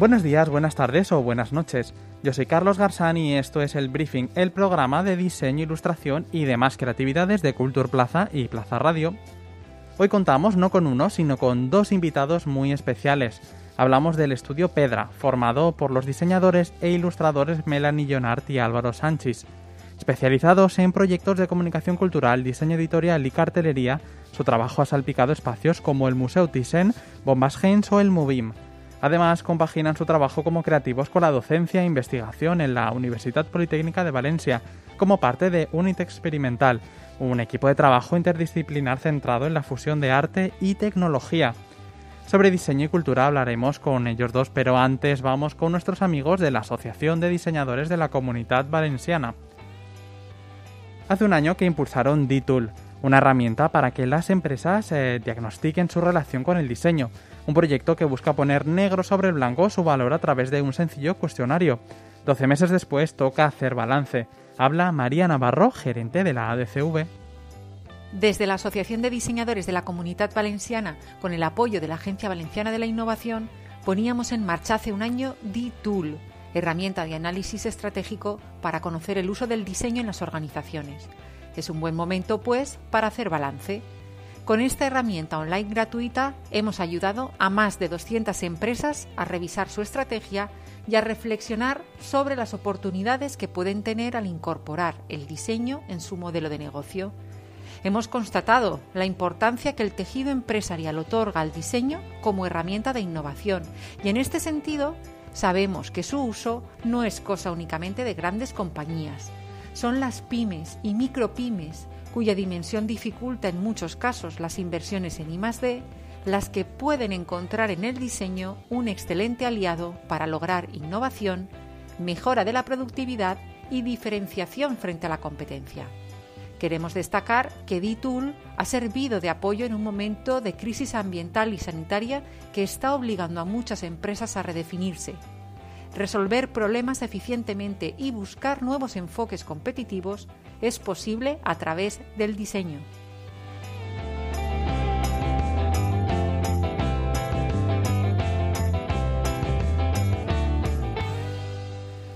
Buenos días, buenas tardes o buenas noches. Yo soy Carlos Garzán y esto es el Briefing, el programa de diseño, ilustración y demás creatividades de Culture Plaza y Plaza Radio. Hoy contamos no con uno, sino con dos invitados muy especiales. Hablamos del estudio Pedra, formado por los diseñadores e ilustradores Melanie Jonart y Álvaro Sánchez. Especializados en proyectos de comunicación cultural, diseño editorial y cartelería, su trabajo ha salpicado espacios como el Museo Thyssen, Bombas Gens o el Movim. Además, compaginan su trabajo como creativos con la docencia e investigación en la Universidad Politécnica de Valencia, como parte de UNIT Experimental, un equipo de trabajo interdisciplinar centrado en la fusión de arte y tecnología. Sobre diseño y cultura hablaremos con ellos dos, pero antes vamos con nuestros amigos de la Asociación de Diseñadores de la Comunidad Valenciana. Hace un año que impulsaron D-Tool, una herramienta para que las empresas eh, diagnostiquen su relación con el diseño, un proyecto que busca poner negro sobre blanco su valor a través de un sencillo cuestionario. Doce meses después toca hacer balance. Habla María Navarro, gerente de la ADCV. Desde la Asociación de Diseñadores de la Comunidad Valenciana, con el apoyo de la Agencia Valenciana de la Innovación, poníamos en marcha hace un año D-Tool, herramienta de análisis estratégico para conocer el uso del diseño en las organizaciones. Es un buen momento, pues, para hacer balance con esta herramienta online gratuita hemos ayudado a más de 200 empresas a revisar su estrategia y a reflexionar sobre las oportunidades que pueden tener al incorporar el diseño en su modelo de negocio. Hemos constatado la importancia que el tejido empresarial otorga al diseño como herramienta de innovación y en este sentido sabemos que su uso no es cosa únicamente de grandes compañías. Son las pymes y micropymes cuya dimensión dificulta en muchos casos las inversiones en I+D, las que pueden encontrar en el diseño un excelente aliado para lograr innovación, mejora de la productividad y diferenciación frente a la competencia. Queremos destacar que D-Tool ha servido de apoyo en un momento de crisis ambiental y sanitaria que está obligando a muchas empresas a redefinirse, resolver problemas eficientemente y buscar nuevos enfoques competitivos es posible a través del diseño.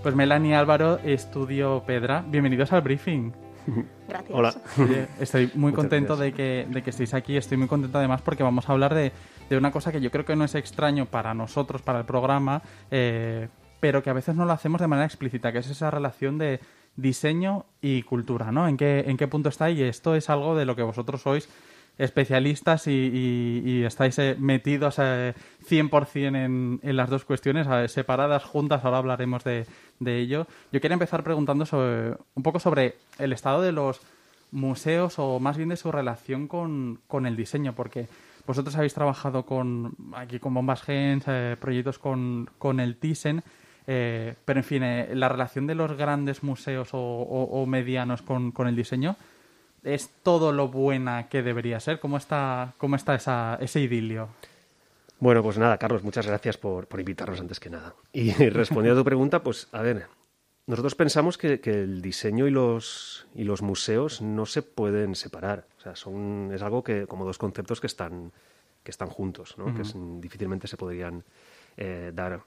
Pues Melanie Álvaro, Estudio Pedra, bienvenidos al briefing. Gracias. Hola. Estoy muy Muchas contento de que, de que estéis aquí. Estoy muy contento además porque vamos a hablar de, de una cosa que yo creo que no es extraño para nosotros, para el programa, eh, pero que a veces no lo hacemos de manera explícita, que es esa relación de diseño y cultura, ¿no? ¿En qué, en qué punto está? Y esto es algo de lo que vosotros sois especialistas y, y- estáis eh, metidos eh, 100% en, en las dos cuestiones, separadas, juntas, ahora hablaremos de, de ello. Yo quería empezar preguntando sobre, un poco sobre el estado de los museos o más bien de su relación con, con el diseño, porque vosotros habéis trabajado con aquí con Bombas Gens, eh, proyectos con, con el Thyssen, eh, pero en fin, eh, la relación de los grandes museos o, o- o medianos con, con el diseño es todo lo buena que debería ser. ¿Cómo está, cómo está esa, ese idilio? Bueno, pues nada, Carlos, muchas gracias por, por invitarnos antes que nada. Y respondiendo a tu pregunta, pues a ver, nosotros pensamos que, que el diseño y los, y los museos no se pueden separar. O sea, son, es algo que, como dos conceptos que están, que están juntos, ¿no? que es- difícilmente se podrían eh, dar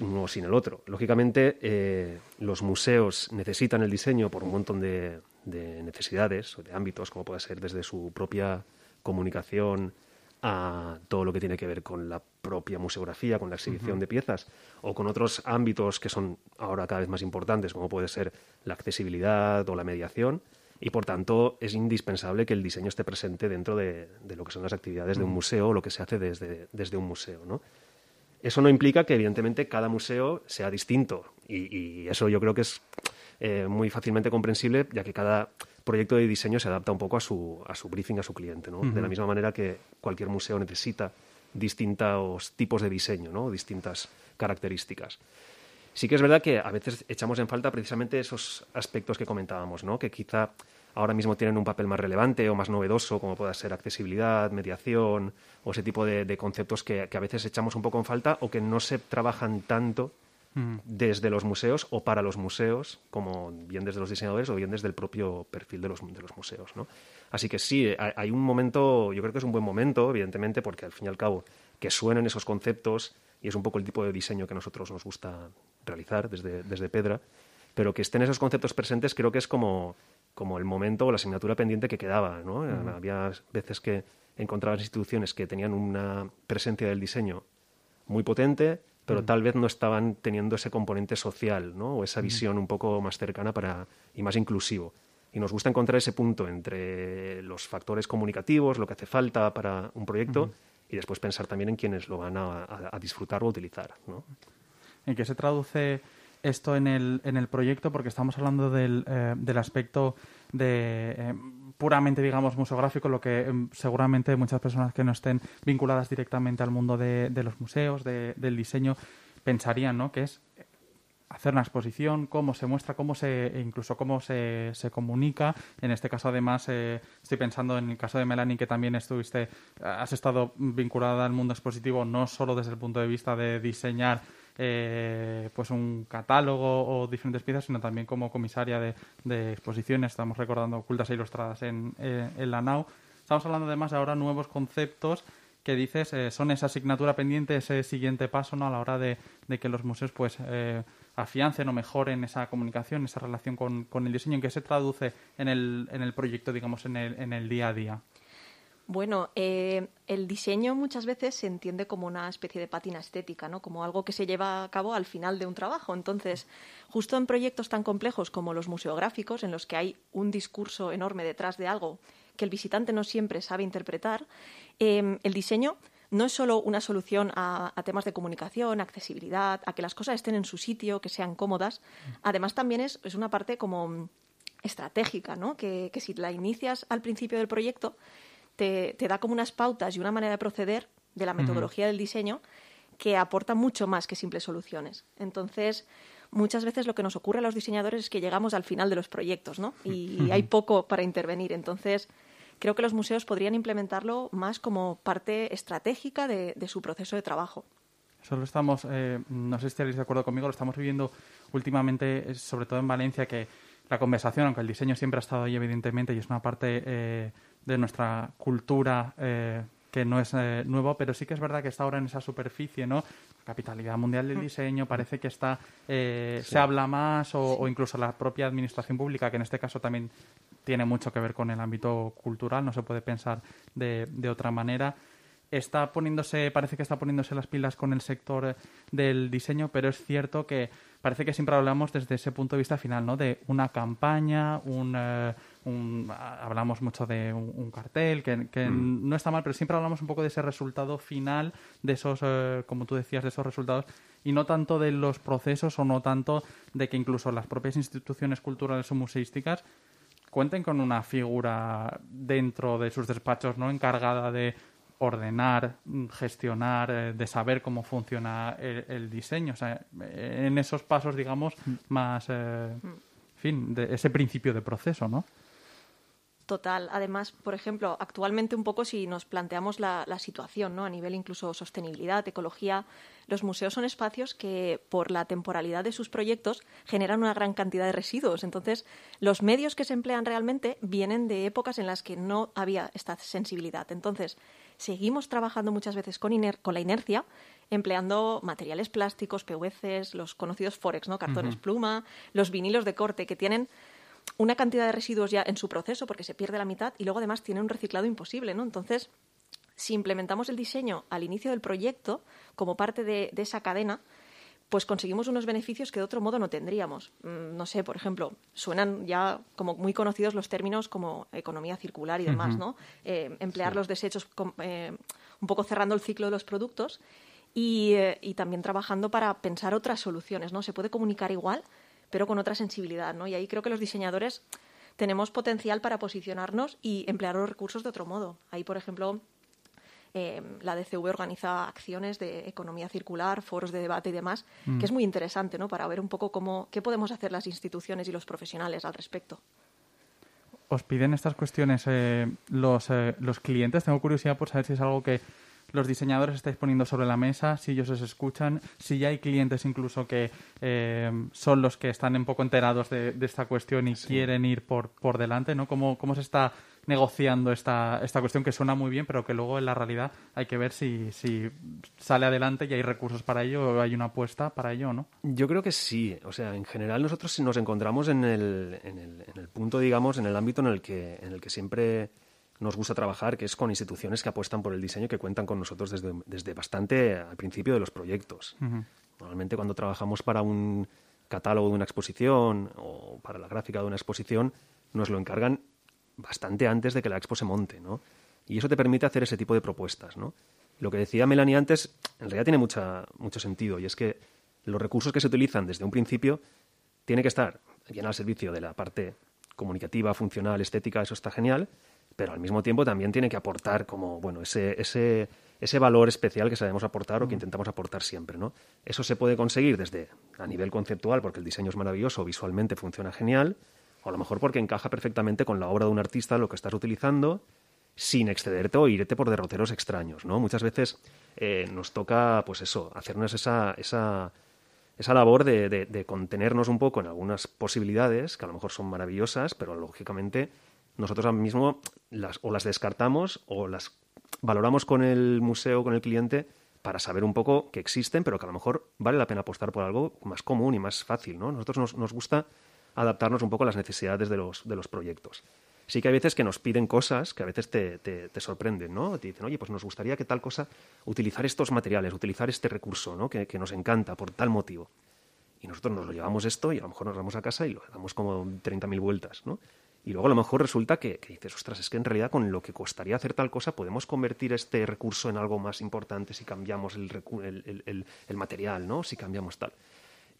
uno sin el otro. Lógicamente, eh, los museos necesitan el diseño por un montón de, de necesidades o de ámbitos, como puede ser desde su propia comunicación a todo lo que tiene que ver con la propia museografía, con la exhibición de piezas, o con otros ámbitos que son ahora cada vez más importantes, como puede ser la accesibilidad o la mediación, y por tanto es indispensable que el diseño esté presente dentro de, de lo que son las actividades de un museo o lo que se hace desde, desde un museo. ¿no? Eso no implica que, evidentemente, cada museo sea distinto. Y, y eso yo creo que es eh, muy fácilmente comprensible, ya que cada proyecto de diseño se adapta un poco a su, a su briefing, a su cliente. ¿no? De la misma manera que cualquier museo necesita distintos tipos de diseño, ¿no? distintas características. Sí que es verdad que a veces echamos en falta precisamente esos aspectos que comentábamos, ¿no? que quizá ahora mismo tienen un papel más relevante o más novedoso, como pueda ser accesibilidad, mediación o ese tipo de, conceptos que, a veces echamos un poco en falta o que no se trabajan tanto mm. desde los museos o para los museos, como bien desde los diseñadores o bien desde el propio perfil de los, de los museos. ¿no? Así que sí, hay un momento, yo creo que es un buen momento, evidentemente, porque al fin y al cabo que suenen esos conceptos y es un poco el tipo de diseño que a nosotros nos gusta realizar desde, desde Pedra, pero que estén esos conceptos presentes creo que es como, como el momento o la asignatura pendiente que quedaba. ¿no? Había veces que encontrabas instituciones que tenían una presencia del diseño muy potente, pero tal vez no estaban teniendo ese componente social ¿no? o esa visión un poco más cercana para, y más inclusivo. Y nos gusta encontrar ese punto entre los factores comunicativos, lo que hace falta para un proyecto, y después pensar también en quienes lo van a, disfrutar o utilizar. ¿no? ¿En qué se traduce esto en el, en el proyecto? Porque estamos hablando del, eh, del aspecto de eh, puramente, digamos, museográfico, lo que em, seguramente muchas personas que no estén vinculadas directamente al mundo de, de los museos, del diseño, pensarían, ¿no? Que es hacer una exposición, cómo se muestra, cómo se, e incluso cómo se, se comunica. En este caso, además, eh, estoy pensando en el caso de Melanie, que también estuviste, has estado vinculada al mundo expositivo, no solo desde el punto de vista de diseñar eh, pues un catálogo o diferentes piezas, sino también como comisaria de, exposiciones. Estamos recordando ocultas e ilustradas en, eh, la NAU. Estamos hablando además ahora nuevos conceptos que dices eh, son esa asignatura pendiente, ese siguiente paso ¿no? a la hora de, que los museos pues afiancen o mejoren esa comunicación, esa relación con, el diseño, en que se traduce en el, proyecto, digamos, en el día a día. Bueno, eh, el diseño muchas veces se entiende como una especie de pátina estética, ¿no? Como algo que se lleva a cabo al final de un trabajo. Entonces, justo en proyectos tan complejos como los museográficos, en los que hay un discurso enorme detrás de algo que el visitante no siempre sabe interpretar, em, el diseño no es solo una solución a, temas de comunicación, accesibilidad, a que las cosas estén en su sitio, que sean cómodas. Además, también es, una parte como estratégica, ¿no? Que, que, si la inicias al principio del proyecto, te, da como unas pautas y una manera de proceder de la metodología del diseño que aporta mucho más que simples soluciones. Entonces, muchas veces lo que nos ocurre a los diseñadores es que llegamos al final de los proyectos, ¿no? Y hay poco para intervenir. Entonces, creo que los museos podrían implementarlo más como parte estratégica de, su proceso de trabajo. Solo estamos, eh, no sé si estaréis de acuerdo conmigo, lo estamos viviendo últimamente, eh, sobre todo en Valencia, que la conversación, aunque el diseño siempre ha estado ahí evidentemente y es una parte eh, de nuestra cultura eh, que no es eh, nuevo, pero sí que es verdad que está ahora en esa superficie, ¿no? Capitalidad mundial del mm. diseño, parece que está eh, se habla más o, incluso la propia administración pública, que en este caso también tiene mucho que ver con el ámbito cultural, no se puede pensar de, de otra manera está poniéndose, parece que está poniéndose las pilas con el sector del diseño, pero es cierto que parece que siempre hablamos desde ese punto de vista final, ¿no? De una campaña, un, eh, hablamos mucho de un, cartel, que, mm. no está mal, pero siempre hablamos un poco de ese resultado final, de esos, eh, como tú decías, de esos resultados, y no tanto de los procesos o no tanto de que incluso las propias instituciones culturales o museísticas cuenten con una figura dentro de sus despachos, ¿no? Encargada de ordenar, gestionar, eh, de saber cómo funciona el, diseño. O sea, en esos pasos, digamos, mm. más, eh, en fin, de ese principio de proceso, ¿no? Total. Además, por ejemplo, actualmente un poco si nos planteamos la, situación, ¿no? A nivel incluso sostenibilidad, ecología, los museos son espacios que, por la temporalidad de sus proyectos, generan una gran cantidad de residuos. Entonces, los medios que se emplean realmente vienen de épocas en las que no había esta sensibilidad. Entonces, seguimos trabajando muchas veces con, con la inercia, empleando materiales plásticos, PVCs, los conocidos Forex, ¿no? Cartones pluma, los vinilos de corte que tienen una cantidad de residuos ya en su proceso porque se pierde la mitad y luego además tiene un reciclado imposible, ¿no? Entonces, si implementamos el diseño al inicio del proyecto como parte de, esa cadena, pues conseguimos unos beneficios que de otro modo no tendríamos. Mm, no sé, por ejemplo, suenan ya como muy conocidos los términos como economía circular y demás, ¿no? Eh, emplear los desechos eh, un poco cerrando el ciclo de los productos y, eh, y, también trabajando para pensar otras soluciones, ¿no? Se puede comunicar igual, pero con otra sensibilidad, ¿no? Y ahí creo que los diseñadores tenemos potencial para posicionarnos y emplear los recursos de otro modo. Ahí, por ejemplo, eh, la DCV organiza acciones de economía circular, foros de debate y demás, mm. que es muy interesante, ¿no? Para ver un poco cómo, qué podemos hacer las instituciones y los profesionales al respecto. os piden estas cuestiones eh, los, eh, los clientes? Tengo curiosidad por saber si es algo que los diseñadores estáis poniendo sobre la mesa, si ellos os escuchan, si ya hay clientes incluso que eh, son los que están un poco enterados de, esta cuestión y quieren ir por, por delante, ¿no? ¿Cómo, ¿Cómo se está negociando esta, esta cuestión que suena muy bien, pero que luego en la realidad hay que ver si, si sale adelante y hay recursos para ello o hay una apuesta para ello no. Yo creo que sí. O sea, en general nosotros nos encontramos en el, en el, en el punto, digamos, en el ámbito en el que, en el que siempre nos gusta trabajar, que es con instituciones que apuestan por el diseño, que cuentan con nosotros desde, desde bastante al principio de los proyectos. Normalmente cuando trabajamos para un catálogo de una exposición o para la gráfica de una exposición, nos lo encargan bastante antes de que la expo se monte, ¿no? Y eso te permite hacer ese tipo de propuestas, ¿no? Lo que decía Melanie antes, en realidad tiene mucha, mucho sentido, y es que los recursos que se utilizan desde un principio tienen que estar bien al servicio de la parte comunicativa, funcional, estética, eso está genial, pero al mismo tiempo también tiene que aportar como, bueno, ese, ese, ese valor especial que sabemos aportar o que mm. intentamos aportar siempre, ¿no? Eso se puede conseguir desde a nivel conceptual, porque el diseño es maravilloso, visualmente funciona genial, o a lo mejor porque encaja perfectamente con la obra de un artista lo que estás utilizando, sin excederte o irte por derroteros extraños, ¿no? Muchas veces eh, nos toca, pues eso, hacernos esa, esa, esa labor de, de, contenernos un poco en algunas posibilidades, que a lo mejor son maravillosas, pero lógicamente nosotros ahora mismo las, o las descartamos o las valoramos con el museo, con el cliente, para saber un poco que existen, pero que a lo mejor vale la pena apostar por algo más común y más fácil, ¿no? Nosotros nos, nos gusta adaptarnos un poco a las necesidades de los, de los proyectos. Sí que hay veces que nos piden cosas que a veces te, te, sorprenden, ¿no? Te dicen, oye, pues nos gustaría que tal cosa, utilizar estos materiales, utilizar este recurso, ¿no? Que, que nos encanta por tal motivo. Y nosotros nos lo llevamos esto y a lo mejor nos vamos a casa y lo damos como 30.000 vueltas, ¿no? Y luego a lo mejor resulta que, que, dices, ostras, es que en realidad con lo que costaría hacer tal cosa podemos convertir este recurso en algo más importante si cambiamos el, el, el, el material, ¿no? Si cambiamos tal.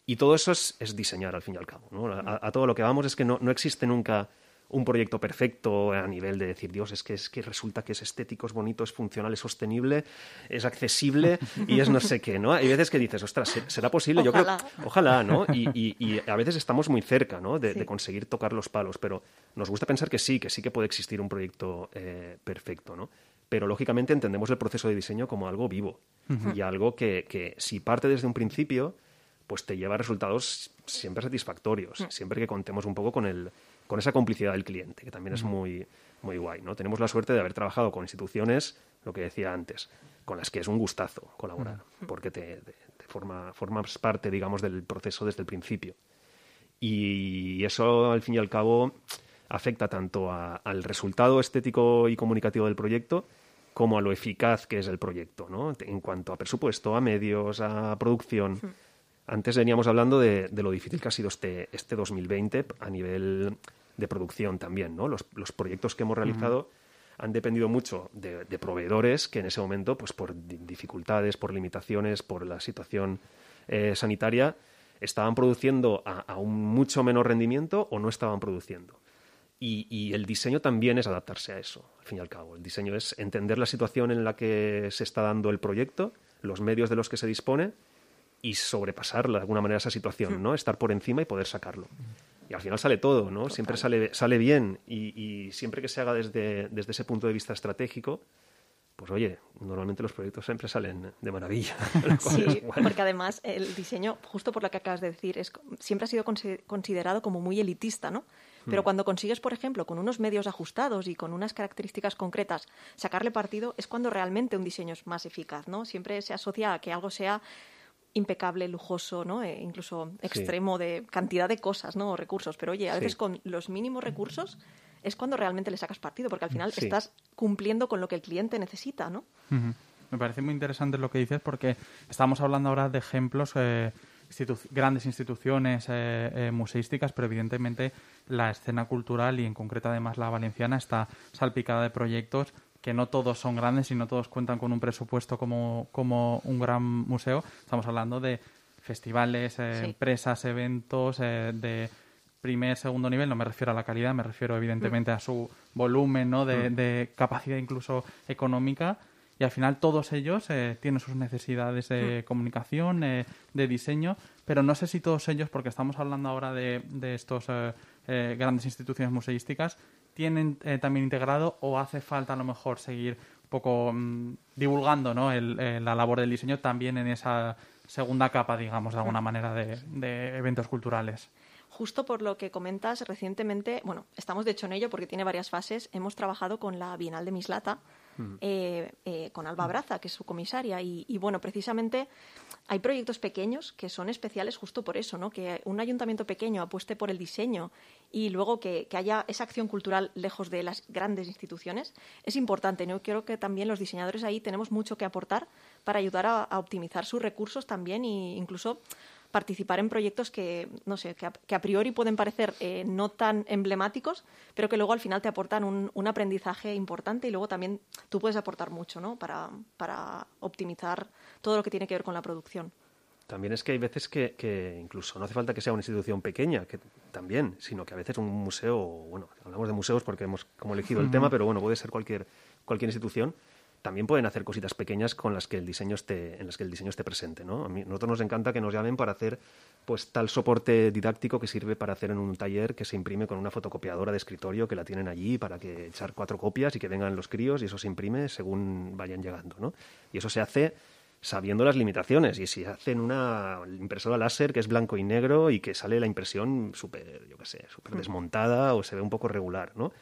Y todo eso es, diseñar, al fin y al cabo. A, todo lo que vamos es que no, existe nunca un proyecto perfecto a nivel de decir, Dios, es que, es que resulta que es estético, es bonito, es funcional, es sostenible, es accesible y es no sé qué, ¿no? Hay veces que dices, ostras, ¿será posible? Ojalá. Yo creo, ojalá, ¿no? Y, a veces estamos muy cerca, ¿no? De, conseguir tocar los palos, pero nos gusta pensar que sí, que sí que puede existir un proyecto eh, perfecto, ¿no? Pero lógicamente entendemos el proceso de diseño como algo vivo y algo que, que si parte desde un principio pues te lleva a resultados siempre satisfactorios, mm. siempre que contemos un poco con, el, con esa complicidad del cliente, que también es muy, muy guay. ¿no? Tenemos la suerte de haber trabajado con instituciones, lo que decía antes, con las que es un gustazo colaborar, porque te, forma, formas parte, digamos, del proceso desde el principio. Y eso, al fin y al cabo, afecta tanto al resultado estético y comunicativo del proyecto, como a lo eficaz que es el proyecto, ¿no? En cuanto a presupuesto, a medios, a producción. Antes veníamos hablando de, lo difícil que ha sido este, este 2020 a nivel de producción también, ¿no? Los, proyectos que hemos realizado han dependido mucho de, proveedores que en ese momento, pues por dificultades, por limitaciones, por la situación eh, sanitaria, estaban produciendo a, un mucho menor rendimiento o no estaban produciendo. Y, y, el diseño también es adaptarse a eso, al fin y al cabo. El diseño es entender la situación en la que se está dando el proyecto, los medios de los que se dispone y sobrepasar de alguna manera esa situación, ¿no? Estar por encima y poder sacarlo. Y al final sale todo, ¿no? Siempre sale, sale bien y, siempre que se haga desde, desde ese punto de vista estratégico, pues oye, normalmente los proyectos siempre salen de maravilla. Sí, porque además el diseño, justo por lo que acabas de decir, es, siempre ha sido considerado como muy elitista, ¿no? Pero hmm. cuando consigues, por ejemplo, con unos medios ajustados y con unas características concretas, sacarle partido, es cuando realmente un diseño es más eficaz, ¿no? Siempre se asocia a que algo sea impecable, lujoso, ¿no? E incluso extremo de cantidad de cosas, ¿no? O recursos. Pero oye, a veces con los mínimos recursos es cuando realmente le sacas partido, porque al final estás cumpliendo con lo que el cliente necesita, ¿no? Me parece muy interesante lo que dices porque estamos hablando ahora de ejemplos, eh, grandes instituciones eh, eh, museísticas, pero evidentemente la escena cultural y en concreto además la valenciana está salpicada de proyectos que no todos son grandes y no todos cuentan con un presupuesto como, como un gran museo. Estamos hablando de festivales, eh, empresas, eventos eh, de primer, segundo nivel. No me refiero a la calidad, me refiero evidentemente a su volumen, ¿no? de, mm. de capacidad incluso económica y al final todos ellos eh, tienen sus necesidades de hmm. comunicación, eh, de diseño, pero no sé si todos ellos, porque estamos hablando ahora de, de estos eh, grandes instituciones museísticas, tienen también integrado o hace falta a lo mejor seguir un poco mm, divulgando ¿no? la labor del diseño también en esa segunda capa, digamos, de alguna hmm. manera, de eventos culturales justo por lo que comentas recientemente, bueno, estamos de hecho en ello porque tiene varias fases, hemos trabajado con la Bienal de Mislata, mm. eh, eh, con Alba Braza, que es su comisaria, y, bueno, precisamente hay proyectos pequeños que son especiales justo por eso, ¿no? Que un ayuntamiento pequeño apueste por el diseño y luego que, haya esa acción cultural lejos de las grandes instituciones es importante. ¿no? Creo que también los diseñadores ahí tenemos mucho que aportar para ayudar a, a optimizar sus recursos también e incluso participar en proyectos que, no sé, que a, priori pueden parecer eh, no tan emblemáticos, pero que luego al final te aportan un, aprendizaje importante y luego también tú puedes aportar mucho, ¿no? Para, para optimizar todo lo que tiene que ver con la producción. También es que hay veces que, incluso no hace falta que sea una institución pequeña, que también, sino que a veces un museo, bueno, hablamos de museos porque hemos como elegido el tema, pero bueno, puede ser cualquier, cualquier institución, también pueden hacer cositas pequeñas con las que el diseño esté, en las que el diseño esté presente. ¿no? A mí, nosotros nos encanta que nos llamen para hacer pues tal soporte didáctico que sirve para hacer en un taller que se imprime con una fotocopiadora de escritorio que la tienen allí para que echar cuatro copias y que vengan los críos y eso se imprime según vayan llegando. ¿no? Y eso se hace sabiendo las limitaciones. Y si hacen una impresora láser que es blanco y negro y que sale la impresión súper, yo qué sé, súper hmm. desmontada o se ve un poco regular, ¿no?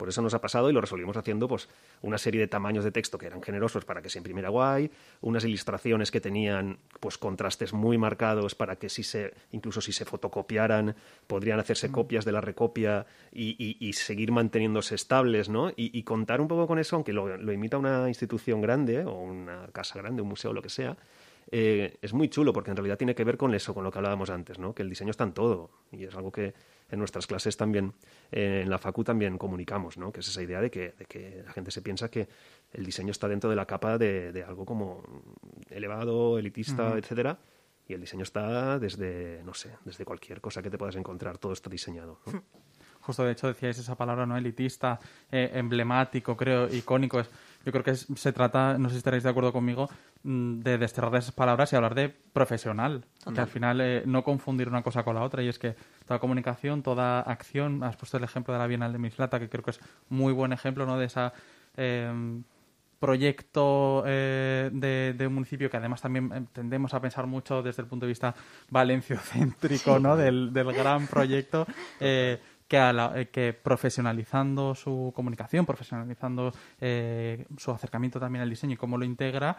Por eso nos ha pasado y lo resolvimos haciendo pues, una serie de tamaños de texto que eran generosos para que se imprimiera guay, unas ilustraciones que tenían pues, contrastes muy marcados para que si se, incluso si se fotocopiaran podrían hacerse mm. copias de la recopia y, seguir manteniéndose estables, ¿no? Y, contar un poco con eso, aunque lo, lo imita una institución grande o una casa grande, un museo, lo que sea, eh, es muy chulo porque en realidad tiene que ver con eso, con lo que hablábamos antes, ¿no? que el diseño está en todo y es algo que en nuestras clases también, eh, en la FACU también comunicamos, ¿no? que es esa idea de que, de que, la gente se piensa que el diseño está dentro de la capa de, de algo como elevado, elitista, etcétera, y el diseño está desde, no sé, desde cualquier cosa que te puedas encontrar, todo está diseñado. Justo de hecho decíais esa palabra, ¿no? Elitista, eh, emblemático, creo, icónico. Es, yo creo que se trata, no sé si estaréis de acuerdo conmigo, mm, de desterrar esas palabras y hablar de profesional. Que al final eh, no confundir una cosa con la otra. Y es que toda comunicación, toda acción, has puesto el ejemplo de la Bienal de Mislata, que creo que es muy buen ejemplo, ¿no? De ese em, proyecto eh, de, un municipio que además también em, tendemos a pensar mucho desde el punto de vista valenciocéntrico, ¿no? Del, del gran proyecto. Eh, que, eh, que profesionalizando su comunicación, profesionalizando eh, su acercamiento también al diseño y cómo lo integra,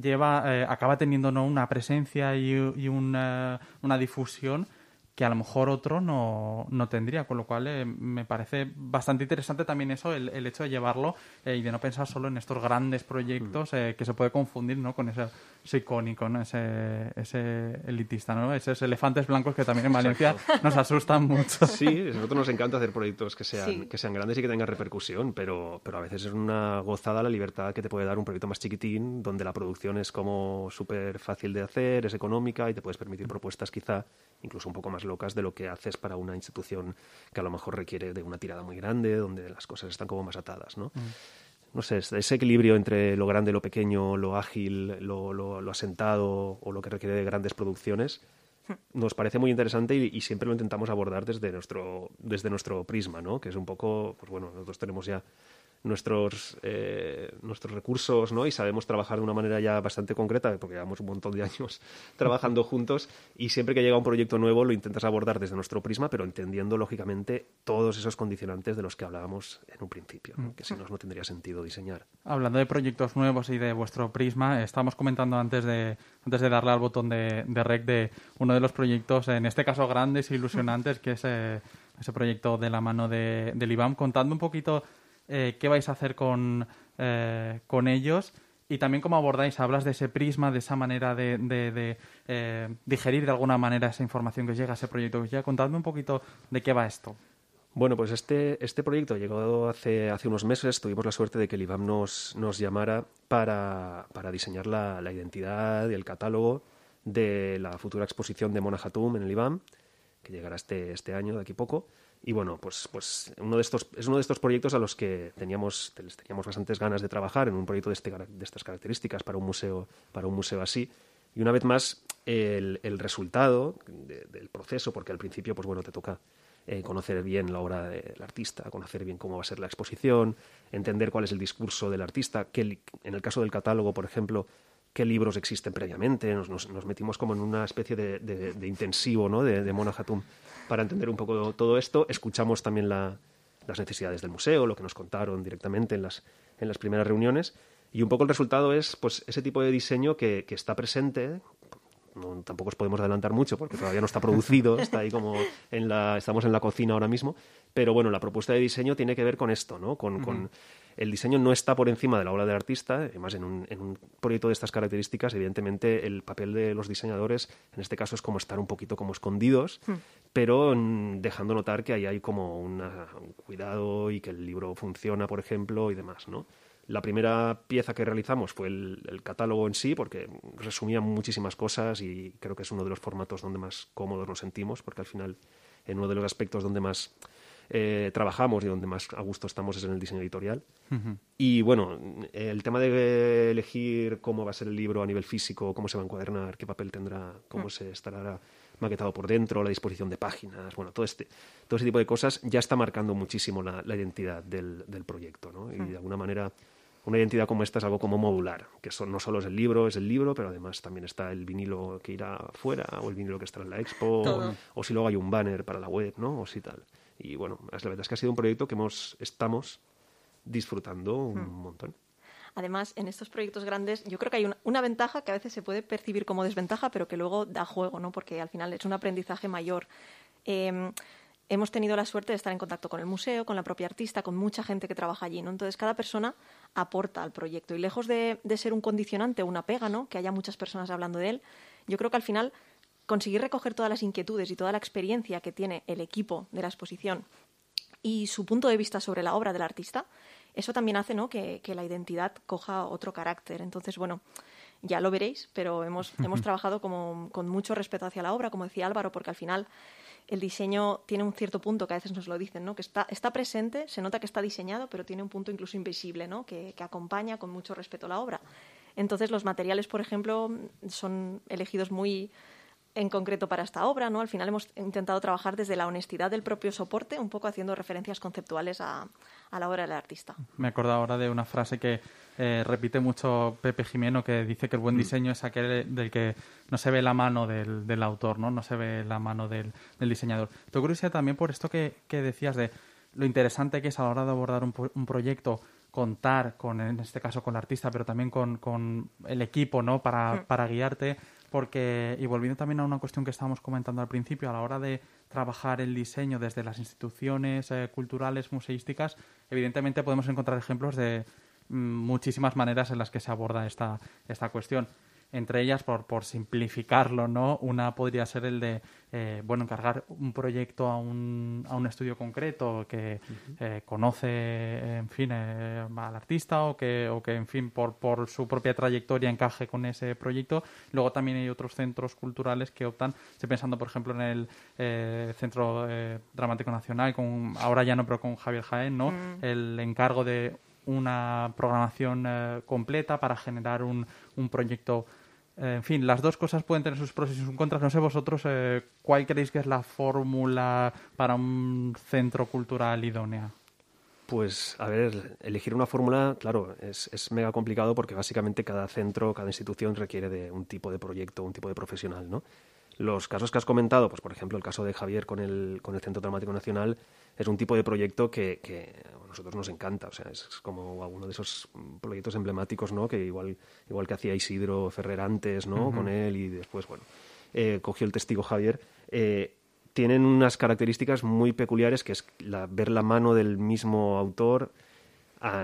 lleva, eh, acaba teniendo ¿no? una presencia y, y una, una difusión que a lo mejor otro no, no tendría, con lo cual eh, me parece bastante interesante también eso, el, el hecho de llevarlo eh, y de no pensar solo en estos grandes proyectos mm. eh, que se puede confundir ¿no? con ese, icónico, ¿no? ese, ese elitista, ¿no? esos elefantes blancos que también en Valencia nos asustan mucho. Sí, a nosotros nos encanta hacer proyectos que sean, que sean grandes y que tengan repercusión, pero, pero a veces es una gozada la libertad que te puede dar un proyecto más chiquitín, donde la producción es como súper fácil de hacer, es económica y te puedes permitir propuestas quizá incluso un poco más locas de lo que haces para una institución que a lo mejor requiere de una tirada muy grande, donde las cosas están como más atadas, ¿no? Mm. No sé, ese equilibrio entre lo grande, lo pequeño, lo ágil, lo, lo, asentado o lo que requiere de grandes producciones, hmm. nos parece muy interesante y, siempre lo intentamos abordar desde nuestro, desde nuestro prisma, ¿no? Que es un poco, pues bueno, nosotros tenemos ya nuestros, eh, nuestros recursos ¿no? y sabemos trabajar de una manera ya bastante concreta, porque llevamos un montón de años trabajando juntos y siempre que llega un proyecto nuevo lo intentas abordar desde nuestro prisma, pero entendiendo lógicamente todos esos condicionantes de los que hablábamos en un principio, que si no, no tendría sentido diseñar. Hablando de proyectos nuevos y de vuestro prisma, estábamos comentando antes de, antes de darle al botón de, de rec de uno de los proyectos, en este caso grandes e ilusionantes, que es eh, ese proyecto de la mano de, del IBAM, contando un poquito eh, qué vais a hacer con, eh, con ellos y también cómo abordáis, hablas de ese prisma, de esa manera de, de, eh, digerir de alguna manera esa información que llega, ese proyecto que llega. Contadme un poquito de qué va esto. Bueno, pues este, este proyecto llegó hace, hace unos meses. Tuvimos la suerte de que el IBAM nos, nos llamara para, para diseñar la, la, identidad y el catálogo de la futura exposición de Mona Hatum en el IBAM, que llegará este, este año, de aquí poco. Y bueno, pues, pues uno de estos, es uno de estos proyectos a los que teníamos, teníamos bastantes ganas de trabajar en un proyecto de, este, de estas características para un museo, para un museo así. Y una vez más, el, el resultado del proceso, porque al principio, pues bueno, te toca eh, conocer bien la obra del artista, conocer bien cómo va a ser la exposición, entender cuál es el discurso del artista, que en el caso del catálogo, por ejemplo, qué libros existen previamente, nos, nos, metimos como en una especie de, de, intensivo ¿no? de, de Mona para entender un poco todo esto. Escuchamos también las necesidades del museo, lo que nos contaron directamente en las, en las primeras reuniones. Y un poco el resultado es pues, ese tipo de diseño que está presente, no, tampoco os podemos adelantar mucho porque todavía no está producido, está ahí como en la, estamos en la cocina ahora mismo, pero bueno, la propuesta de diseño tiene que ver con esto, ¿no? Con, con el diseño no está por encima de la obra del artista, además en un, en un, proyecto de estas características, evidentemente el papel de los diseñadores en este caso es como estar un poquito como escondidos, hmm. pero dejando notar que ahí hay como un cuidado y que el libro funciona, por ejemplo, y demás, ¿no? La primera pieza que realizamos fue el, catálogo en sí, porque resumía muchísimas cosas y creo que es uno de los formatos donde más cómodos nos sentimos, porque al final, en uno de los aspectos donde más eh, trabajamos y donde más a gusto estamos es en el diseño editorial. Y bueno, el tema de elegir cómo va a ser el libro a nivel físico, cómo se va a encuadernar, qué papel tendrá, cómo mm. se estará maquetado por dentro, la disposición de páginas, bueno, todo este, todo ese tipo de cosas ya está marcando muchísimo la, identidad del, del proyecto, ¿no? Y de alguna manera una identidad como esta es algo como modular, que son, no solo es el libro, es el libro, pero además también está el vinilo que irá fuera, o el vinilo que estará en la expo, o, si luego hay un banner para la web, ¿no? O si tal. Y bueno, la verdad es que ha sido un proyecto que hemos, estamos disfrutando un hmm. montón. Además, en estos proyectos grandes, yo creo que hay una, una, ventaja que a veces se puede percibir como desventaja, pero que luego da juego, ¿no? Porque al final es un aprendizaje mayor. Eh, hemos tenido la suerte de estar en contacto con el museo, con la propia artista, con mucha gente que trabaja allí, ¿no? Entonces cada persona aporta al proyecto y lejos de, ser un condicionante o una pega, ¿no? Que haya muchas personas hablando de él, yo creo que al final conseguir recoger todas las inquietudes y toda la experiencia que tiene el equipo de la exposición y su punto de vista sobre la obra del artista, eso también hace ¿no? que, la identidad coja otro carácter. Entonces, bueno, ya lo veréis, pero hemos, hemos trabajado como, con mucho respeto hacia la obra, como decía Álvaro, porque al final el diseño tiene un cierto punto que a veces nos lo dicen, ¿no? que está, presente, se nota que está diseñado, pero tiene un punto incluso invisible, ¿no? que, que acompaña con mucho respeto la obra. Entonces los materiales, por ejemplo, son elegidos muy en concreto para esta obra, ¿no? Al final hemos intentado trabajar desde la honestidad del propio soporte, un poco haciendo referencias conceptuales a, a la obra del artista. Me acuerdo ahora de una frase que eh, repite mucho Pepe Jimeno, que dice que el buen mm. diseño es aquel del que no se ve la mano del, del autor, ¿no? No se ve la mano del, del diseñador. Tengo curiosidad también por esto que, que, decías de lo interesante que es a la hora de abordar un, un proyecto contar con, en este caso, con el artista, pero también con, con el equipo, ¿no? Para, mm. para guiarte porque, y volviendo también a una cuestión que estábamos comentando al principio, a la hora de trabajar el diseño desde las instituciones eh, culturales, museísticas, evidentemente podemos encontrar ejemplos de muchísimas maneras en las que se aborda esta, esta cuestión entre ellas, por, por simplificarlo, ¿no? Una podría ser el de, eh, bueno, encargar un proyecto a un, a un estudio concreto que eh, conoce, en fin, eh, al artista o que, o que, en fin, por, por su propia trayectoria encaje con ese proyecto. Luego también hay otros centros culturales que optan, estoy pensando, por ejemplo, en el Centro Dramático Nacional, con, ahora ya no, pero con Javier Jaén, ¿no? Mm. El encargo de una programación completa para generar un, un proyecto en fin, las dos cosas pueden tener sus pros y sus contras. No sé vosotros eh, cuál creéis que es la fórmula para un centro cultural idónea. Pues, a ver, elegir una fórmula, claro, es, es, mega complicado porque básicamente cada centro, cada institución requiere de un tipo de proyecto, un tipo de profesional, ¿no? Los casos que has comentado, pues por ejemplo el caso de Javier con el, con el Centro Dramático Nacional, es un tipo de proyecto que, que a nosotros nos encanta. O sea, es como uno de esos proyectos emblemáticos, ¿no? Que igual, igual que hacía Isidro Ferrer antes, ¿no? Con él y después, bueno, eh, cogió el testigo Javier. Eh, tienen unas características muy peculiares que es la, ver la mano del mismo autor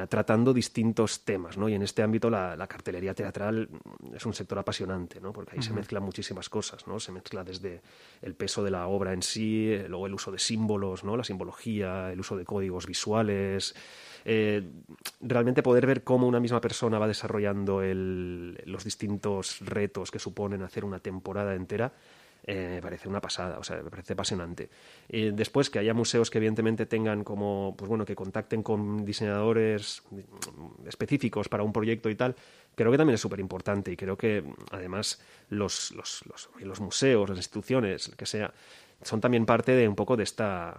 tratando distintos temas, ¿no? Y en este ámbito la, cartelería teatral es un sector apasionante, ¿no? Porque ahí se mezclan muchísimas cosas, ¿no? Se mezcla desde el peso de la obra en sí, luego el uso de símbolos, ¿no? La simbología, el uso de códigos visuales, eh, realmente poder ver cómo una misma persona va desarrollando los distintos retos que suponen hacer una temporada entera eh, me parece una pasada, o sea, me parece apasionante. Eh, después que haya museos que evidentemente tengan como, pues bueno, que contacten con diseñadores específicos para un proyecto y tal, creo que también es súper importante y creo que además los, los, los, museos, las instituciones, que sea, son también parte de un poco de esta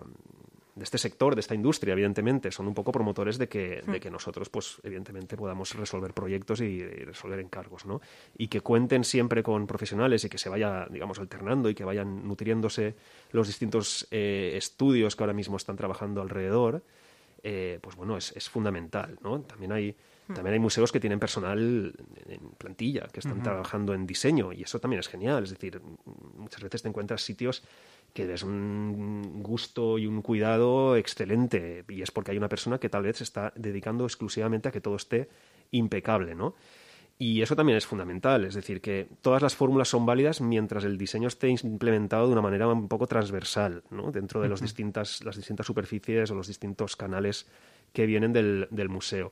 de este sector, de esta industria, evidentemente, son un poco promotores de que, de hmm. que nosotros, pues, evidentemente, podamos resolver proyectos y, resolver encargos, ¿no? Y que cuenten siempre con profesionales y que se vaya, digamos, alternando y que vayan nutriéndose los distintos eh, estudios que ahora mismo están trabajando alrededor, eh, pues bueno, es, es, fundamental, ¿no? También hay, hmm. también hay museos que tienen personal en plantilla, que están trabajando en diseño, y eso también es genial. Es decir, muchas veces te encuentras sitios que es un gusto y un cuidado excelente, y es porque hay una persona que tal vez se está dedicando exclusivamente a que todo esté impecable, ¿no? Y eso también es fundamental, es decir, que todas las fórmulas son válidas mientras el diseño esté implementado de una manera un poco transversal, ¿no? dentro de los distintas, las distintas superficies o los distintos canales que vienen del, museo.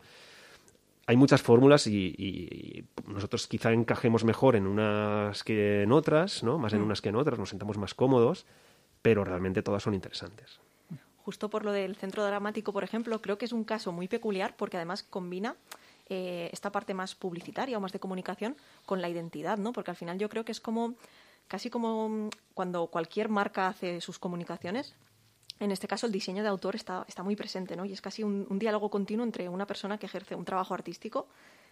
Hay muchas fórmulas y, nosotros quizá encajemos mejor en unas que en otras, ¿no? más en mm. unas que en otras, nos sentamos más cómodos, pero realmente todas son interesantes. Justo por lo del centro dramático, por ejemplo, creo que es un caso muy peculiar porque además combina eh, esta parte más publicitaria o más de comunicación con la identidad, ¿no? Porque al final yo creo que es como casi como mm, cuando cualquier marca hace sus comunicaciones. En este caso, el diseño de autor está, está muy presente, ¿no? Y es casi un, diálogo continuo entre una persona que ejerce un trabajo artístico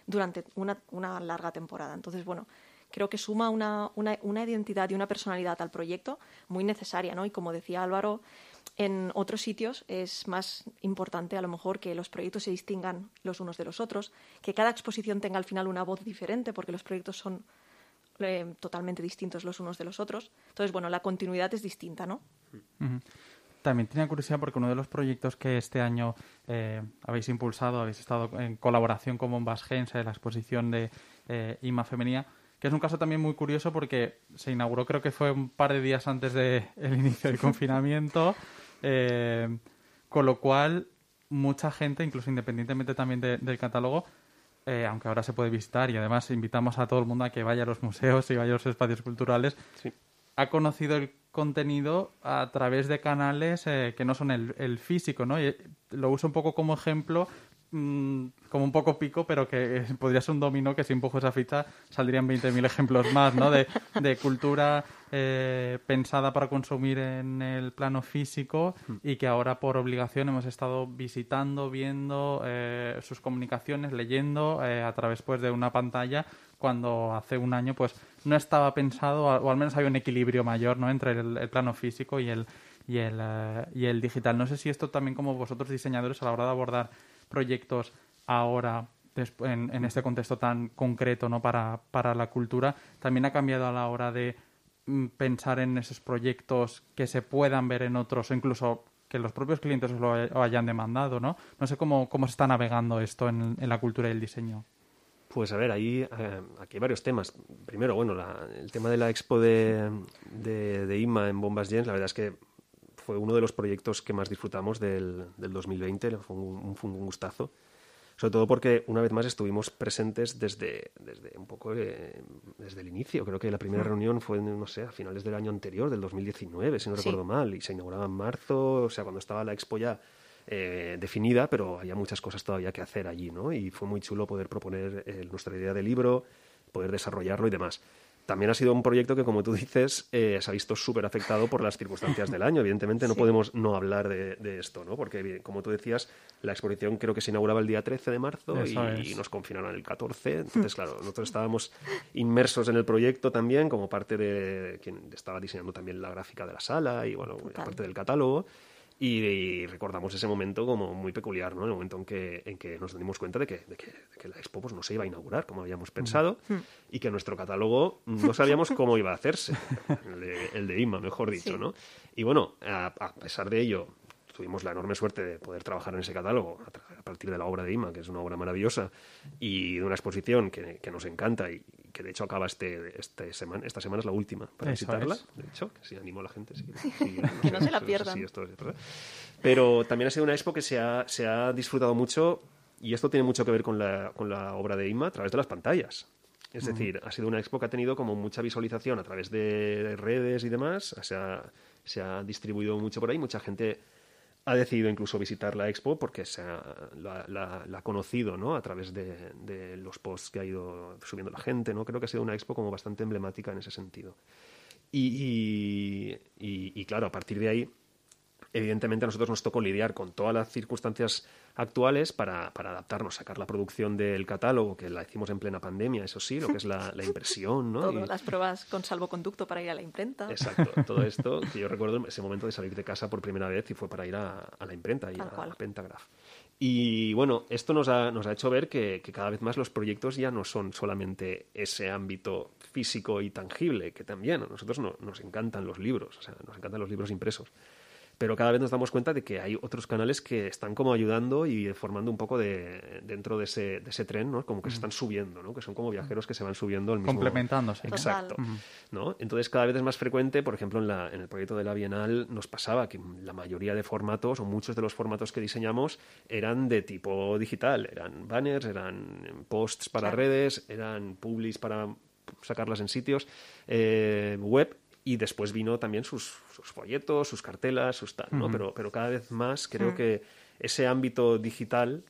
durante una, una larga temporada. Entonces, bueno, creo que suma una, una, identidad y una personalidad al proyecto muy necesaria, ¿no? Y como decía Álvaro, en otros sitios es más importante a lo mejor que los proyectos se distingan los unos de los otros, que cada exposición tenga al final una voz diferente, porque los proyectos son eh, totalmente distintos los unos de los otros. Entonces, bueno, la continuidad es distinta, ¿no? También tenía curiosidad porque uno de los proyectos que este año eh, habéis impulsado, habéis estado en colaboración con Bombas Gens, en la exposición de eh, IMA Femenina, que es un caso también muy curioso porque se inauguró creo que fue un par de días antes del inicio del confinamiento, eh, con lo cual mucha gente, incluso independientemente también del catálogo, eh, aunque ahora se puede visitar y además invitamos a todo el mundo a que vaya a los museos y vaya a los espacios culturales, ha conocido el contenido a través de canales eh, que no son el, el físico, ¿no? Y lo uso un poco como ejemplo Mm, como un poco pico, pero que podría ser un dominó que si empujo esa ficha saldrían 20.000 ejemplos más, ¿no? De, cultura eh, pensada para consumir en el plano físico y que ahora por obligación hemos estado visitando, viendo eh, sus comunicaciones, leyendo eh, a través pues, de una pantalla cuando hace un año pues no estaba pensado o al menos había un equilibrio mayor ¿no? entre el, plano físico y el, y, el, y el digital. No sé si esto también como vosotros diseñadores a la hora de abordar proyectos ahora en, en, este contexto tan concreto ¿no? para, para la cultura, también ha cambiado a la hora de mm, pensar en esos proyectos que se puedan ver en otros incluso que los propios clientes lo hayan demandado, ¿no? No sé cómo, cómo se está navegando esto en, la cultura y el diseño. Pues a ver, ahí eh, aquí hay varios temas. Primero, bueno, el tema de la expo de, de, de, IMA en Bombas Gens, la verdad es que fue uno de los proyectos que más disfrutamos del, del 2020, fue un, un, gustazo. Sobre todo porque una vez más estuvimos presentes desde, desde un poco eh, desde el inicio. Creo que la primera reunión fue, no sé, a finales del año anterior, del 2019, si no recuerdo mal, y se inauguraba en marzo, o sea, cuando estaba la expo ya eh, definida, pero había muchas cosas todavía que hacer allí, ¿no? Y fue muy chulo poder proponer eh, nuestra idea de libro, poder desarrollarlo y demás también ha sido un proyecto que, como tú dices, eh, se ha visto súper afectado por las circunstancias del año. Evidentemente no podemos no hablar de, esto, ¿no? Porque, como tú decías, la exposición creo que se inauguraba el día 13 de marzo y, nos confinaron el 14. Entonces, claro, nosotros estábamos inmersos en el proyecto también como parte de quien estaba diseñando también la gráfica de la sala y, bueno, parte del catálogo. Y, recordamos ese momento como muy peculiar, ¿no? El momento en que, en que nos dimos cuenta de que, de que, la expo pues, no se iba a inaugurar como habíamos pensado mm. y que nuestro catálogo no sabíamos cómo iba a hacerse, el de, IMA, mejor dicho, ¿no? Y bueno, a, pesar de ello, tuvimos la enorme suerte de poder trabajar en ese catálogo a, partir de la obra de IMA, que es una obra maravillosa, y de una exposición que, que nos encanta y, que de hecho acaba este, este semana, esta semana es la última para visitarla, de hecho, que si animo a la gente. que no se la pierdan. Pero también ha sido una expo que se ha, se ha disfrutado mucho y esto tiene mucho que ver con la, con la obra de Inma a través de las pantallas. Es decir, ha sido una expo que ha tenido como mucha visualización a través de redes y demás, se ha, se ha distribuido mucho por ahí, mucha gente ha decidido incluso visitar la expo porque se ha, la, ha conocido ¿no? a través de, los posts que ha ido subiendo la gente. ¿no? Creo que ha sido una expo como bastante emblemática en ese sentido. y, y claro, a partir de ahí evidentemente a nosotros nos tocó lidiar con todas las circunstancias actuales para, para, adaptarnos, sacar la producción del catálogo, que la hicimos en plena pandemia, eso sí, lo que es la, impresión, ¿no? Todas las pruebas con salvoconducto para ir a la imprenta. Exacto, todo esto, que yo recuerdo ese momento de salir de casa por primera vez y fue para ir a, la imprenta, y a, la Pentagraph. Y bueno, esto nos ha, nos ha hecho ver que, que, cada vez más los proyectos ya no son solamente ese ámbito físico y tangible, que también a nosotros no, nos encantan los libros, o sea, nos encantan los libros impresos pero cada vez nos damos cuenta de que hay otros canales que están como ayudando y formando un poco de dentro de ese, de ese tren, ¿no? Como que se están subiendo, ¿no? Que son como viajeros que se van subiendo al mismo... Complementándose. Exacto. ¿no? Entonces cada vez es más frecuente, por ejemplo, en, la, en el proyecto de la Bienal nos pasaba que la mayoría de formatos o muchos de los formatos que diseñamos eran de tipo digital, eran banners, eran posts para redes, eran publis para sacarlas en sitios eh, web y después vino también sus, folletos, sus cartelas, sus tal, ¿no? pero, pero cada vez más creo que ese ámbito digital,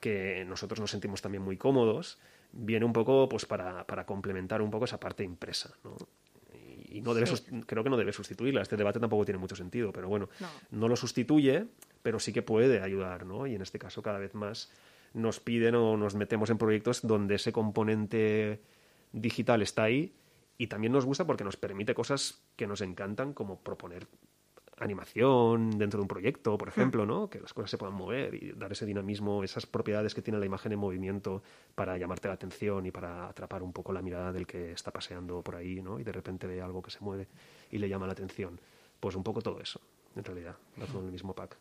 que nosotros nos sentimos también muy cómodos, viene un poco pues para, para complementar un poco esa parte impresa, ¿no? Y no debe creo que no debe sustituirla. Este debate tampoco tiene mucho sentido, pero bueno, no. no lo sustituye, pero sí que puede ayudar, ¿no? Y en este caso cada vez más nos piden o nos metemos en proyectos donde ese componente digital está ahí y también nos gusta porque nos permite cosas que nos encantan, como proponer animación dentro de un proyecto, por ejemplo, ¿no? Que las cosas se puedan mover y dar ese dinamismo, esas propiedades que tiene la imagen en movimiento para llamarte la atención y para atrapar un poco la mirada del que está paseando por ahí, ¿no? Y de repente ve algo que se mueve y le llama la atención. Pues un poco todo eso, en realidad, en el mismo pack.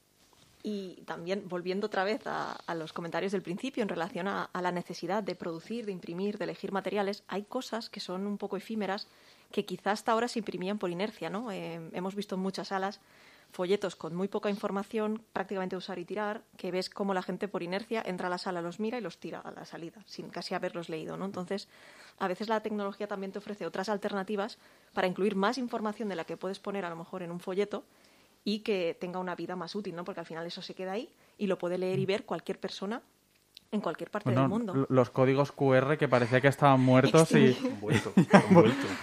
Y también, volviendo otra vez a, los comentarios del principio en relación a, la necesidad de producir, de imprimir, de elegir materiales, hay cosas que son un poco efímeras que quizás hasta ahora se imprimían por inercia. ¿no? Eh, hemos visto en muchas salas folletos con muy poca información, prácticamente usar y tirar, que ves cómo la gente por inercia entra a la sala, los mira y los tira a la salida, sin casi haberlos leído. ¿no? Entonces, a veces la tecnología también te ofrece otras alternativas para incluir más información de la que puedes poner a lo mejor en un folleto y que tenga una vida más útil, ¿no? Porque al final eso se queda ahí y lo puede leer y mm. ver cualquier persona en cualquier parte del mundo. Los códigos QR que parecía que estaban muertos y,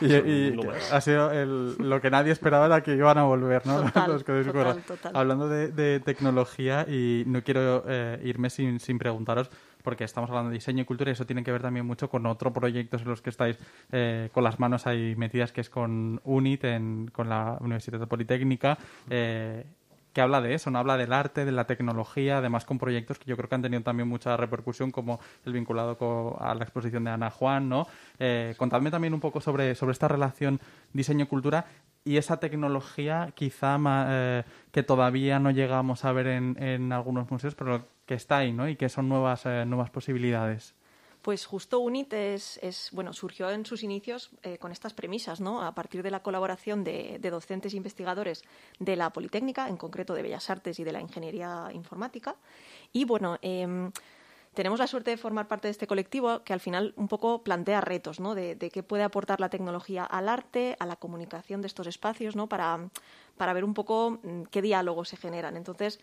ha sido lo que nadie esperaba era que iban a volver, ¿no? los códigos QR. Hablando de, tecnología y no quiero eh, irme sin, sin preguntaros porque estamos hablando de diseño y cultura y eso tiene que ver también mucho con otro proyectos en los que estáis eh, con las manos ahí metidas, que es con UNIT, en, con la Universidad Politécnica. Eh, que habla de eso, no habla del arte, de la tecnología, además con proyectos que yo creo que han tenido también mucha repercusión, como el vinculado a la exposición de Ana Juan, ¿no? Eh, contadme también un poco sobre, sobre esta relación diseño-cultura y esa tecnología quizá eh, que todavía no llegamos a ver en, en, algunos museos, pero que está ahí, ¿no? Y que son nuevas, eh, nuevas posibilidades. Pues justo UNIT es, bueno, surgió en sus inicios eh, con estas premisas, ¿no? A partir de la colaboración de, docentes e investigadores de la Politécnica, en concreto de Bellas Artes y de la Ingeniería Informática. Y bueno, em, tenemos la suerte de formar parte de este colectivo que al final un poco plantea retos, ¿no? De, qué puede aportar la tecnología al arte, a la comunicación de estos espacios, ¿no? Para, para ver un poco mm, qué diálogos se generan. Entonces,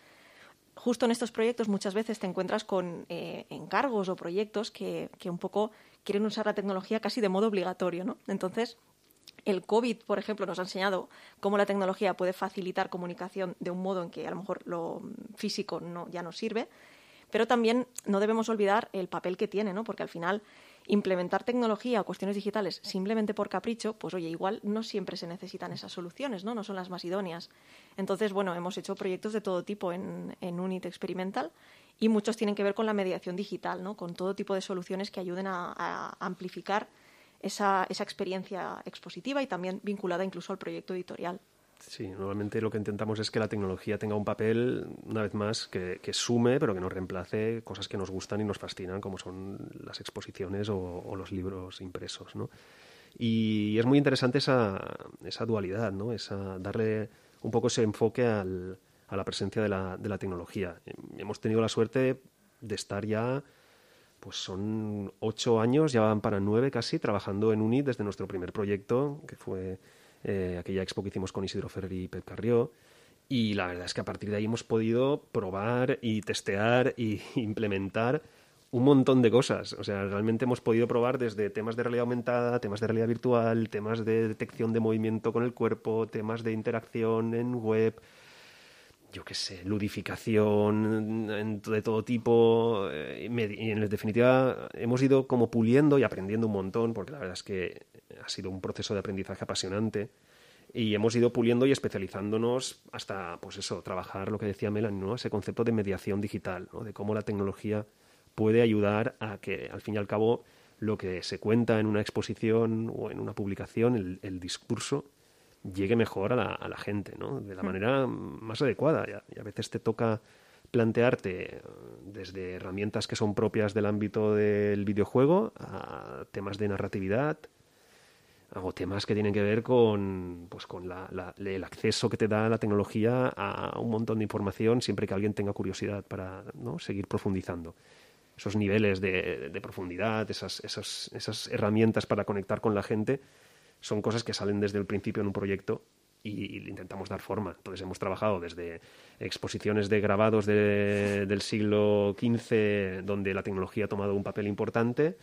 justo en estos proyectos muchas veces te encuentras con eh, encargos o proyectos que, un poco quieren usar la tecnología casi de modo obligatorio, ¿no? Entonces, el COVID, por ejemplo, nos ha enseñado cómo la tecnología puede facilitar comunicación de un modo en que a lo mejor lo físico no, ya no sirve, pero también no debemos olvidar el papel que tiene, ¿no? Porque al final implementar tecnología o cuestiones digitales simplemente por capricho, pues oye, igual no siempre se necesitan esas soluciones, ¿no? No son las más idóneas. Entonces, bueno, hemos hecho proyectos de todo tipo en, en UNIT Experimental y muchos tienen que ver con la mediación digital, ¿no? Con todo tipo de soluciones que ayuden a, amplificar esa, esa experiencia expositiva y también vinculada incluso al proyecto editorial. Sí, normalmente lo que intentamos es que la tecnología tenga un papel, una vez más, que, sume, pero que no reemplace cosas que nos gustan y nos fascinan, como son las exposiciones o, los libros impresos, ¿no? Y es muy interesante esa, esa dualidad, ¿no? Esa, darle un poco ese enfoque a la presencia de la, de la tecnología. Hemos tenido la suerte de estar ya pues son ocho años, ya van para nueve casi, trabajando en UNI desde nuestro primer proyecto, que fue eh, aquella expo que hicimos con Isidro Ferrer y Pep Carrió. Y la verdad es que a partir de ahí hemos podido probar y testear y implementar un montón de cosas. O sea, realmente hemos podido probar desde temas de realidad aumentada, temas de realidad virtual, temas de detección de movimiento con el cuerpo, temas de interacción en web, yo qué sé, ludificación de todo tipo. Eh, y en definitiva hemos ido como puliendo y aprendiendo un montón, porque la verdad es que ha sido un proceso de aprendizaje apasionante. Y hemos ido puliendo y especializándonos hasta, pues eso, trabajar lo que decía Melanie. Ese concepto de mediación digital, ¿no? De cómo la tecnología puede ayudar a que, al fin y al cabo, lo que se cuenta en una exposición o en una publicación, el discurso, llegue mejor a la, a la gente, ¿no? De la mm. manera más adecuada. Y a, veces te toca plantearte eh, desde herramientas que son propias del ámbito del videojuego a temas de narratividad, o temas que tienen que ver con, pues, con la, el acceso que te da la tecnología a un montón de información siempre que alguien tenga curiosidad para ¿no? seguir profundizando. Esos niveles de, de profundidad, esas, esas, esas herramientas para conectar con la gente, son cosas que salen desde el principio en un proyecto y, intentamos dar forma. Entonces hemos trabajado desde exposiciones de grabados del siglo XV donde la tecnología ha tomado un papel importante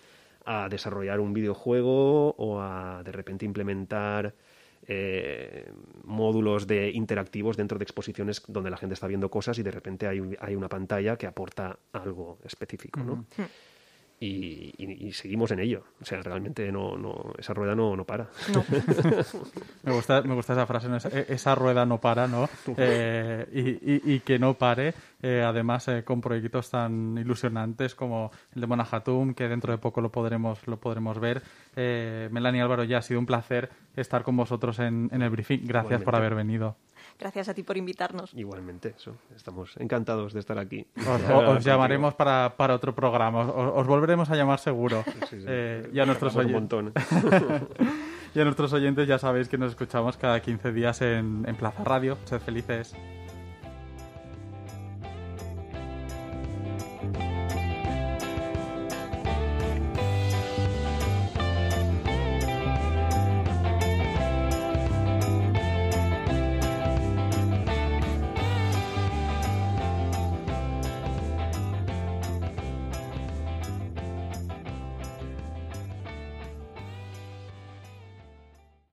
a desarrollar un videojuego o a de repente implementar eh, módulos de interactivos dentro de exposiciones donde la gente está viendo cosas y de repente hay, hay una pantalla que aporta algo específico. ¿no? Y, seguimos en ello. O sea, realmente no, no esa rueda no, no para. me, gusta, me gusta esa frase, esa, rueda no para, ¿no? Eh, y, y, que no pare, eh, además eh, con proyectos tan ilusionantes como el de Monajatum, que dentro de poco lo podremos, lo podremos ver. Melanie Álvaro, ya ha sido un placer estar con vosotros en, en el briefing. Gracias por haber venido. Gracias a ti por invitarnos. Igualmente, eso. Estamos encantados de estar aquí. Os, llamaremos para, para, otro programa. Os, volveremos a llamar seguro. Eh, y a nuestros oyentes. y a nuestros oyentes ya sabéis que nos escuchamos cada 15 días en, en Plaza Radio. Sed felices.